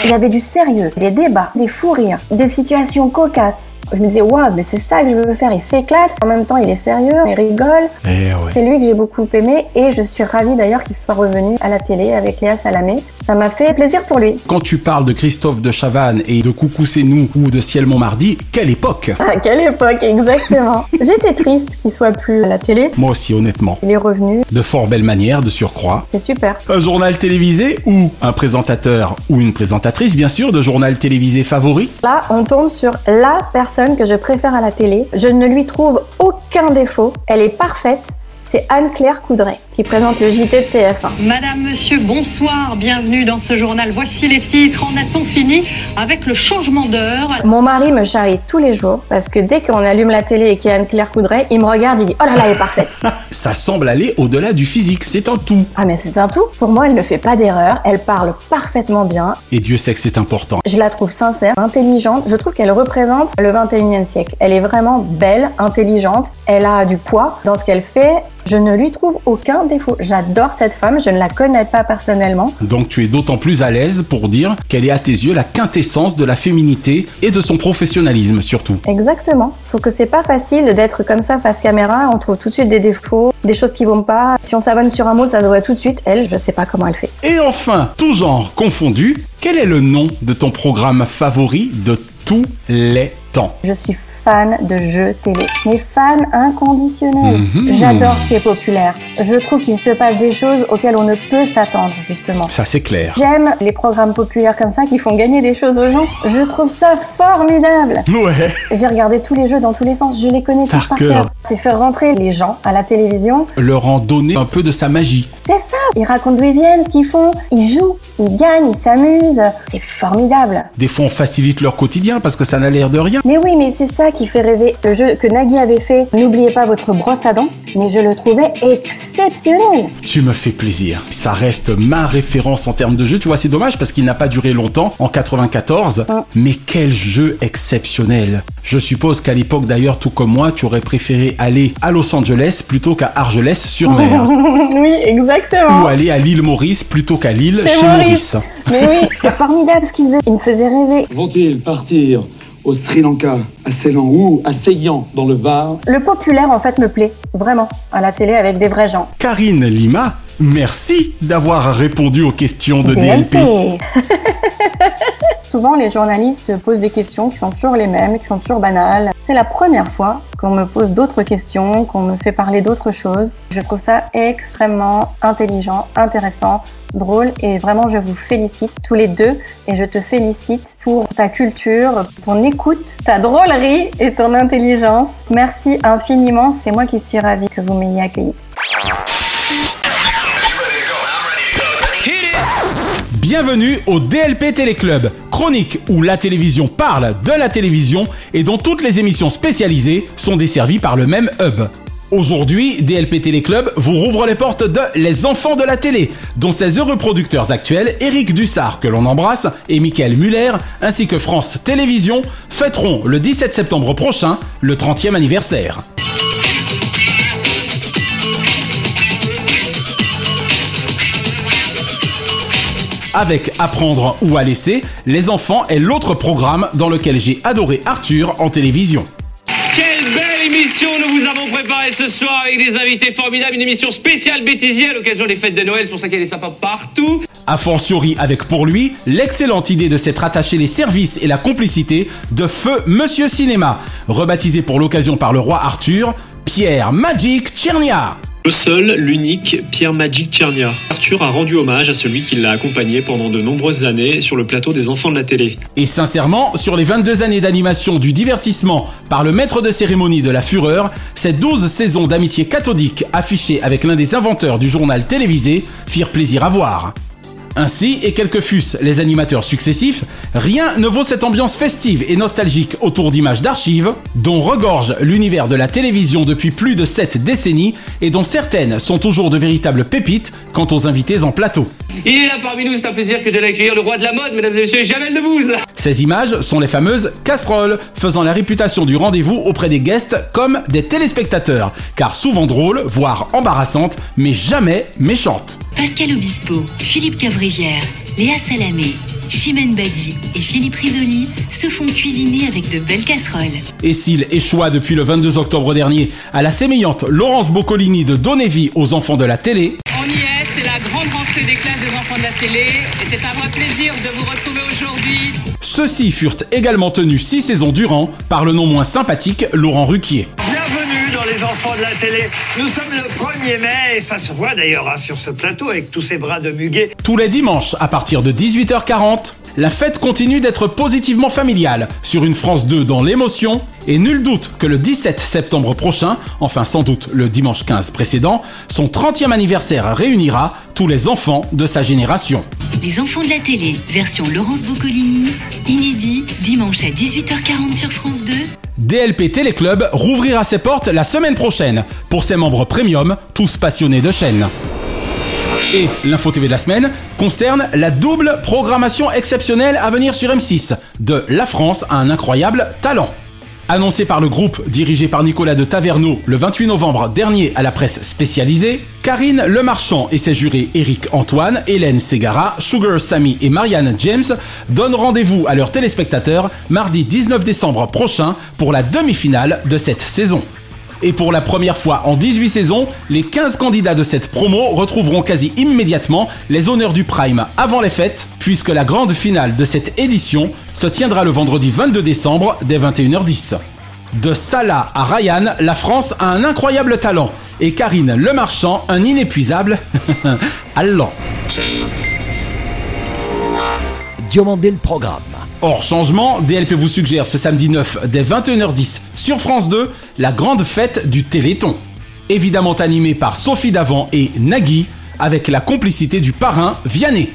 Il y avait du sérieux, des débats, des fous rires, des situations cocasses. Je me disais, waouh, mais c'est ça que je veux faire. Il s'éclate. En même temps, il est sérieux, il rigole. Eh ouais. C'est lui que j'ai beaucoup aimé et je suis ravie d'ailleurs qu'il soit revenu à la télé avec Léa Salamé. Ça m'a fait plaisir pour lui. Quand tu parles de Christophe de Chavannes et de Coucou c'est nous ou de Ciel Montmardi, quelle époque? À quelle époque, exactement. J'étais triste qu'il soit plus à la télé. Moi aussi, honnêtement. Il est revenu. De fort belle manière, de surcroît. C'est super. Un journal télévisé ou un présentateur ou une présentatrice, bien sûr, de journal télévisé favori? Là, on tombe sur la personne que je préfère à la télé. Je ne lui trouve aucun défaut. Elle est parfaite. C'est Anne-Claire Coudray qui présente le JT de TF1. Madame, monsieur, bonsoir, bienvenue dans ce journal. Voici les titres. En a-t-on fini avec le changement d'heure? Mon mari me charrie tous les jours parce que dès qu'on allume la télé et qu'il y a Anne-Claire Coudray, il me regarde, il dit Oh là là, elle est parfaite. Ça semble aller au-delà du physique, c'est un tout. ah, mais c'est un tout. Pour moi, elle ne fait pas d'erreur. Elle parle parfaitement bien. Et Dieu sait que c'est important. Je la trouve sincère, intelligente. Je trouve qu'elle représente le 21e siècle. Elle est vraiment belle, intelligente. Elle a du poids dans ce qu'elle fait. Je ne lui trouve aucun défaut. J'adore cette femme. Je ne la connais pas personnellement. Donc tu es d'autant plus à l'aise pour dire qu'elle est à tes yeux la quintessence de la féminité et de son professionnalisme surtout. Exactement. Trouve que c'est pas facile d'être comme ça face caméra. On trouve tout de suite des défauts, des choses qui vont pas. Si on s'abonne sur un mot, ça devrait tout de suite. Elle, je sais pas comment elle fait. Et enfin, tout genre confondu, quel est le nom de ton programme favori de tous les temps? Je suis fan de jeux télé, mais fan inconditionnel. Mhm. J'adore ce qui est populaire. Je trouve qu'il se passe des choses auxquelles on ne peut s'attendre, justement. Ça c'est clair. J'aime les programmes populaires comme ça qui font gagner des choses aux gens. Je trouve ça formidable. Ouais. J'ai regardé tous les jeux dans tous les sens, je les connais tous Par par cœur. C'est faire rentrer les gens à la télévision. Leur en donner un peu de sa magie. C'est ça. Ils racontent d'où ils viennent, ce qu'ils font. Ils jouent, ils gagnent, ils s'amusent. C'est formidable. Des fois on facilite leur quotidien parce que ça n'a l'air de rien. Mais oui, mais c'est ça qui fait rêver. Le jeu que Nagui avait fait, N'oubliez pas votre brosse à dents, mais je le trouvais exceptionnel. Tu me fais plaisir. Ça reste ma référence en termes de jeu. Tu vois, c'est dommage parce qu'il n'a pas duré longtemps, en 94. Mais quel jeu exceptionnel. Je suppose qu'à l'époque d'ailleurs, tout comme moi, tu aurais préféré aller à Los Angeles plutôt qu'à Argelès-sur-Mer. oui, exactement. Ou aller à l'île Maurice plutôt qu'à l'île Chez chez Maurice. Maurice. Mais oui, c'est formidable ce qu'il faisait. Il me faisait rêver. Vont-ils partir au Sri Lanka, à Ceylan ou à Seyhan dans le Var? Le populaire, en fait, me plaît. Vraiment. À la télé avec des vrais gens. Karine Lima, merci d'avoir répondu aux questions de DLP. Souvent, les journalistes posent des questions qui sont toujours les mêmes, qui sont toujours banales. C'est la première fois qu'on me pose d'autres questions, qu'on me fait parler d'autres choses. Je trouve ça extrêmement intelligent, intéressant, drôle et vraiment je vous félicite tous les deux et je te félicite pour ta culture, ton écoute, ta drôlerie et ton intelligence. Merci infiniment, c'est moi qui suis ravie que vous m'ayez accueilli. Bienvenue au DLP Téléclub, chronique où la télévision parle de la télévision et dont toutes les émissions spécialisées sont desservies par le même hub. Aujourd'hui, DLP Téléclub vous rouvre les portes de Les Enfants de la télé, dont ses heureux producteurs actuels, Eric Dussard, que l'on embrasse, et Michael Muller, ainsi que France Télévisions, fêteront le 17 septembre prochain le 30e anniversaire. Avec Apprendre ou à laisser, Les enfants est l'autre programme dans lequel j'ai adoré Arthur en télévision. Quelle belle émission nous vous avons préparée ce soir avec des invités formidables, une émission spéciale bêtisier à l'occasion des fêtes de Noël, c'est pour ça qu'elle est sympa partout. A fortiori avec pour lui l'excellente idée de s'être attaché les services et la complicité de Feu Monsieur Cinéma, rebaptisé pour l'occasion par le roi Arthur, Pierre Magic Tchernia. Le seul, l'unique, Pierre Magic Tchernia. Arthur a rendu hommage à celui qui l'a accompagné pendant de nombreuses années sur le plateau des enfants de la télé. Et sincèrement, sur les 22 années d'animation du divertissement par le maître de cérémonie de la Fureur, ces 12 saisons d'amitié cathodique affichées avec l'un des inventeurs du journal télévisé firent plaisir à voir. Ainsi, et quels que fussent les animateurs successifs, rien ne vaut cette ambiance festive et nostalgique autour d'images d'archives, dont regorge l'univers de la télévision depuis plus de 7 décennies et dont certaines sont toujours de véritables pépites quant aux invités en plateau. Il est là parmi nous, c'est un plaisir que de l'accueillir, le roi de la mode, mesdames et messieurs, Jamel Debbouze. Ces images sont les fameuses casseroles, faisant la réputation du rendez-vous auprès des guests comme des téléspectateurs, car souvent drôles, voire embarrassantes, mais jamais méchantes. Pascal Obispo, Philippe Léa Salamé, Chimène Badi et Philippe Risoli se font cuisiner avec de belles casseroles. Et s'il échoua depuis le 22 octobre dernier à la sémillante Laurence Boccolini de donner vie aux enfants de la télé, On y est, c'est la grande rentrée des classes des enfants de la télé et c'est un vrai plaisir de vous retrouver aujourd'hui. ceux-ci furent également tenus six saisons durant par le non moins sympathique Laurent Ruquier. Bienvenue dans les enfants de la télé. Nous sommes le 1er mai et ça se voit d'ailleurs hein, sur ce plateau avec tous ces bras de muguet. Tous les dimanches, à partir de 18h40, la fête continue d'être positivement familiale sur une France 2 dans l'émotion, et nul doute que le 17 septembre prochain, enfin sans doute le dimanche 15 précédent, son 30e anniversaire réunira tous les enfants de sa génération. Les enfants de la télé, version Laurence Boccolini, inédit, dimanche à 18h40 sur France 2. DLP Téléclub rouvrira ses portes la semaine prochaine pour ses membres premium, tous passionnés de chaînes. Et l'info TV de la semaine concerne la double programmation exceptionnelle à venir sur M6 de La France a un incroyable talent. Annoncé par le groupe dirigé par Nicolas de Taverneau le 28 novembre dernier à la presse spécialisée, Karine Lemarchand et ses jurés Eric Antoine, Hélène Ségara, Sugar Sammy et Marianne James donnent rendez-vous à leurs téléspectateurs mardi 19 décembre prochain pour la demi-finale de cette saison. Et pour la première fois en 18 saisons, les 15 candidats de cette promo retrouveront quasi immédiatement les honneurs du Prime avant les fêtes, puisque la grande finale de cette édition se tiendra le vendredi 22 décembre dès 21h10. De Salah à Ryan, la France a un incroyable talent, et Karine Lemarchand un inépuisable allant. Diomandé le programme. Hors changement, DLP vous suggère ce samedi 9 dès 21h10 sur France 2 la grande fête du Téléthon. Évidemment animée par Sophie Davant et Nagui avec la complicité du parrain Vianney.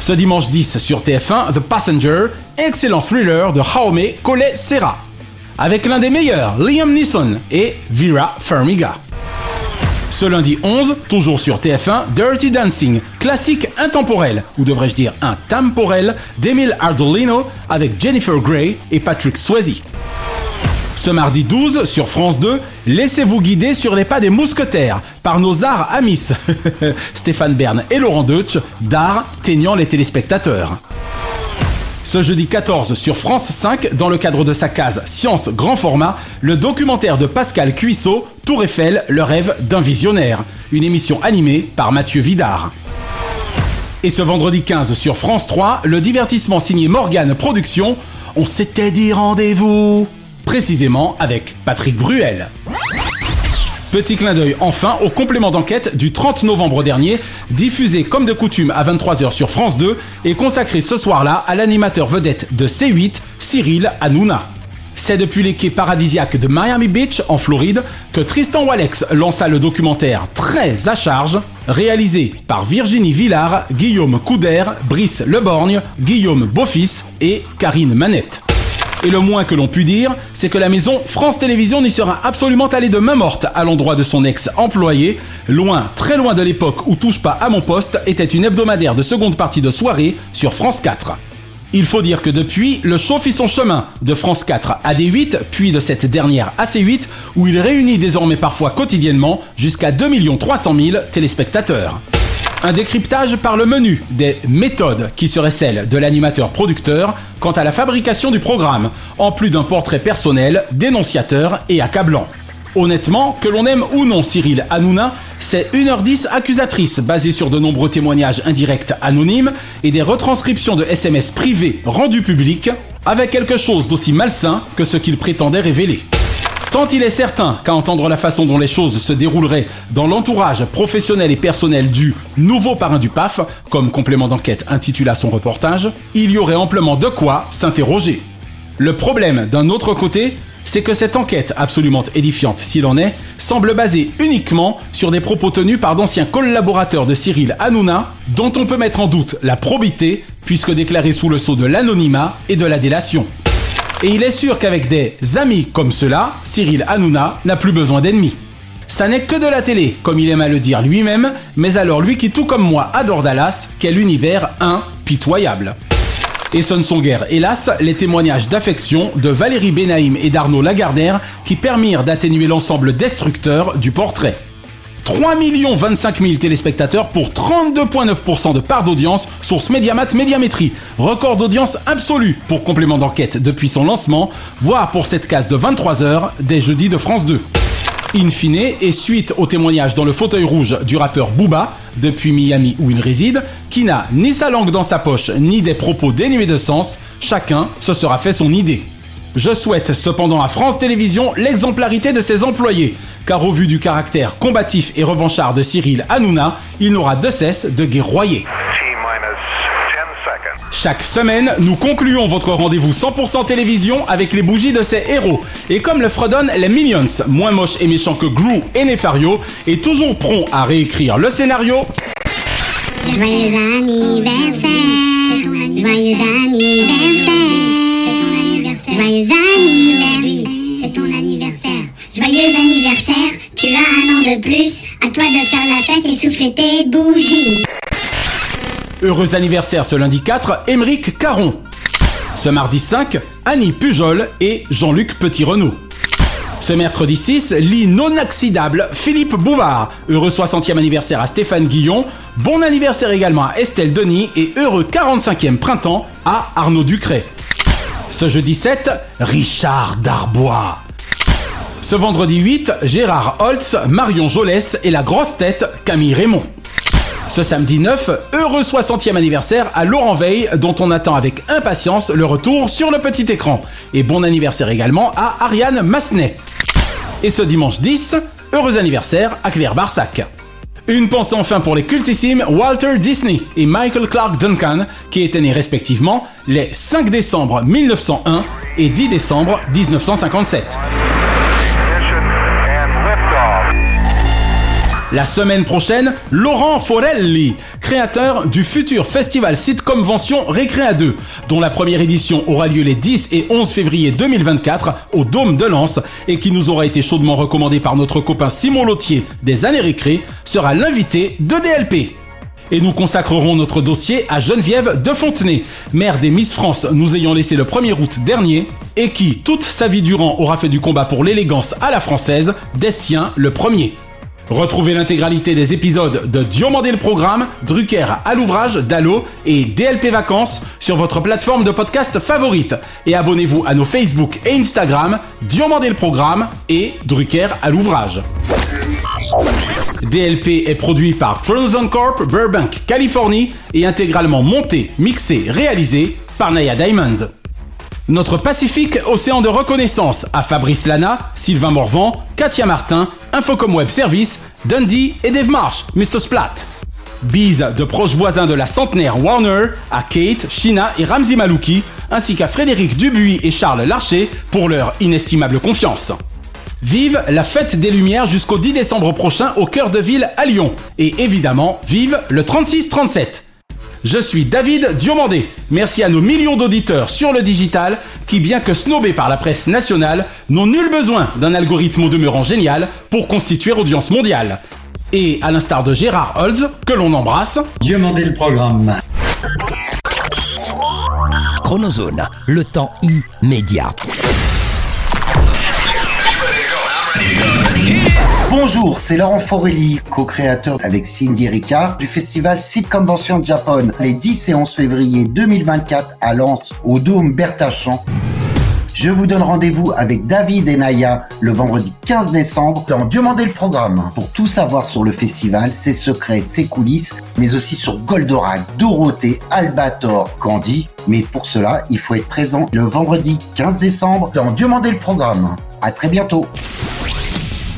Ce dimanche 10 sur TF1, The Passenger, excellent thriller de Jaume Collet Serra. Avec l'un des meilleurs, Liam Neeson et Vera Farmiga. Ce lundi 11, toujours sur TF1, Dirty Dancing, classique intemporel, ou devrais-je dire intemporel, d'Emile Ardolino avec Jennifer Grey et Patrick Swayze. Ce mardi 12, sur France 2, laissez-vous guider sur les pas des mousquetaires par nos arts amis, Stéphane Bern et Laurent Deutsch, d'art teignant les téléspectateurs. Ce jeudi 14 sur France 5, dans le cadre de sa case Science Grand Format, le documentaire de Pascal Cuissot, Tour Eiffel, le rêve d'un visionnaire. Une émission animée par Mathieu Vidard. Et ce vendredi 15 sur France 3, le divertissement signé Morgane Productions, on s'était dit rendez-vous. Précisément avec Patrick Bruel. Petit clin d'œil enfin au complément d'enquête du 30 novembre dernier, diffusé comme de coutume à 23h sur France 2 et consacré ce soir-là à l'animateur vedette de C8, Cyril Hanouna. C'est depuis les quais paradisiaques de Miami Beach, en Floride, que Tristan Walex lança le documentaire très à charge réalisé par Virginie Villard, Guillaume Couder, Brice Leborgne, Guillaume Beaufils et Karine Manette. Et le moins que l'on pût dire, c'est que la maison France Télévisions n'y sera absolument allée de main morte à l'endroit de son ex-employé. Loin, très loin de l'époque où Touche pas à mon poste était une hebdomadaire de seconde partie de soirée sur France 4. Il faut dire que depuis, le show fit son chemin de France 4 à D8, puis de cette dernière à C8, où il réunit désormais parfois quotidiennement jusqu'à 2 300 000 téléspectateurs. Un décryptage par le menu des méthodes qui seraient celles de l'animateur-producteur quant à la fabrication du programme, en plus d'un portrait personnel, dénonciateur et accablant. Honnêtement, que l'on aime ou non Cyril Hanouna, c'est 1h10 accusatrice basée sur de nombreux témoignages indirects anonymes et des retranscriptions de SMS privés rendus publics avec quelque chose d'aussi malsain que ce qu'il prétendait révéler. Tant il est certain qu'à entendre la façon dont les choses se dérouleraient dans l'entourage professionnel et personnel du nouveau parrain du PAF, comme complément d'enquête intitula son reportage, il y aurait amplement de quoi s'interroger. Le problème, d'un autre côté, c'est que cette enquête, absolument édifiante s'il en est, semble basée uniquement sur des propos tenus par d'anciens collaborateurs de Cyril Hanouna, dont on peut mettre en doute la probité, puisque déclarés sous le sceau de l'anonymat et de la délation. Et il est sûr qu'avec des amis comme cela, Cyril Hanouna n'a plus besoin d'ennemis. Ça n'est que de la télé, comme il aime à le dire lui-même, mais alors lui qui tout comme moi adore Dallas, quel univers impitoyable. Et ce ne sont guère, hélas, les témoignages d'affection de Valérie Benaïm et d'Arnaud Lagardère qui permirent d'atténuer l'ensemble destructeur du portrait. 3 25 000 téléspectateurs pour 32,9% de part d'audience, source Mediamat Médiamétrie. Record d'audience absolu pour complément d'enquête depuis son lancement, voire pour cette case de 23 heures des jeudis de France 2. In fine, et suite au témoignage dans le fauteuil rouge du rappeur Booba, depuis Miami où il réside, qui n'a ni sa langue dans sa poche, ni des propos dénués de sens, chacun se sera fait son idée. Je souhaite cependant à France Télévisions l'exemplarité de ses employés, car au vu du caractère combatif et revanchard de Cyril Hanouna, il n'aura de cesse de guerroyer. Chaque semaine, nous concluons votre rendez-vous 100% télévision avec les bougies de ces héros. Et comme le fredonnent les Minions, moins moches et méchants que Gru et Nefario, et toujours prompt à réécrire le scénario. Joyeux anniversaire, c'est ton anniversaire. Joyeux anniversaire, tu as un an de plus, à toi de faire la fête et souffler tes bougies. Heureux anniversaire ce lundi 4, Émeric Caron. Ce mardi 5, Annie Pujol et Jean-Luc Petit-Renault. Ce mercredi 6, l'inoxydable Philippe Bouvard. Heureux 60e anniversaire à Stéphane Guillon. Bon anniversaire également à Estelle Denis et heureux 45e printemps à Arnaud Ducret. Ce jeudi 7, Richard Darbois. Ce vendredi 8, Gérard Holtz, Marion Jolès et la grosse tête Camille Raymond. Ce samedi 9, heureux 60e anniversaire à Laurent Veil, dont on attend avec impatience le retour sur le petit écran. Et bon anniversaire également à Ariane Massenet. Et ce dimanche 10, heureux anniversaire à Claire Barsac. Une pensée enfin pour les cultissimes Walter Disney et Michael Clark Duncan, qui étaient nés respectivement les 5 décembre 1901 et 10 décembre 1957. La semaine prochaine, Laurent Forelli, créateur du futur festival Sitcom Convention Récréa 2, dont la première édition aura lieu les 10 et 11 février 2024 au Dôme de Lens et qui nous aura été chaudement recommandé par notre copain Simon Lautier des années récré, sera l'invité de DLP. Et nous consacrerons notre dossier à Geneviève de Fontenay, mère des Miss France nous ayant laissé le 1er août dernier, et qui, toute sa vie durant, aura fait du combat pour l'élégance à la française, des siens le premier. Retrouvez l'intégralité des épisodes de Diomandé le Programme, Drucker à l'ouvrage, Dallo et DLP Vacances sur votre plateforme de podcast favorite. Et abonnez-vous à nos Facebook et Instagram, Diomandé le Programme et Drucker à l'ouvrage. DLP est produit par Tronzon Corp, Burbank, Californie et intégralement monté, mixé, réalisé par Naya Diamond. Notre Pacifique Océan de reconnaissance à Fabrice Lana, Sylvain Morvan, Katia Martin, Infocom Web Service, Dundee et Dave Marsh, Mr. Splat. Bise de proches voisins de la centenaire Warner à Kate, Shina et Ramzi Malouki, ainsi qu'à Frédéric Dubuis et Charles Larcher pour leur inestimable confiance. Vive la fête des Lumières jusqu'au 10 décembre prochain au cœur de ville à Lyon. Et évidemment, vive le 36-37. Je suis David Diomandé. Merci à nos millions d'auditeurs sur le digital qui, bien que snobés par la presse nationale, n'ont nul besoin d'un algorithme au demeurant génial pour constituer audience mondiale. Et à l'instar de Gérard Holz, que l'on embrasse, Diomandé le programme. Chronozone, le temps immédiat. Bonjour, c'est Laurent Forelli, co-créateur avec Cindy Ricard du festival Site Convention Japan les 10 et 11 février 2024 à Lens au Dôme Bertachan. Je vous donne rendez-vous avec David et Naya le vendredi 15 décembre dans Demander le programme. Pour tout savoir sur le festival, ses secrets, ses coulisses, mais aussi sur Goldorak, Dorothée, Albator, Candy. Mais pour cela, il faut être présent le vendredi 15 décembre dans Demander le programme. À très bientôt.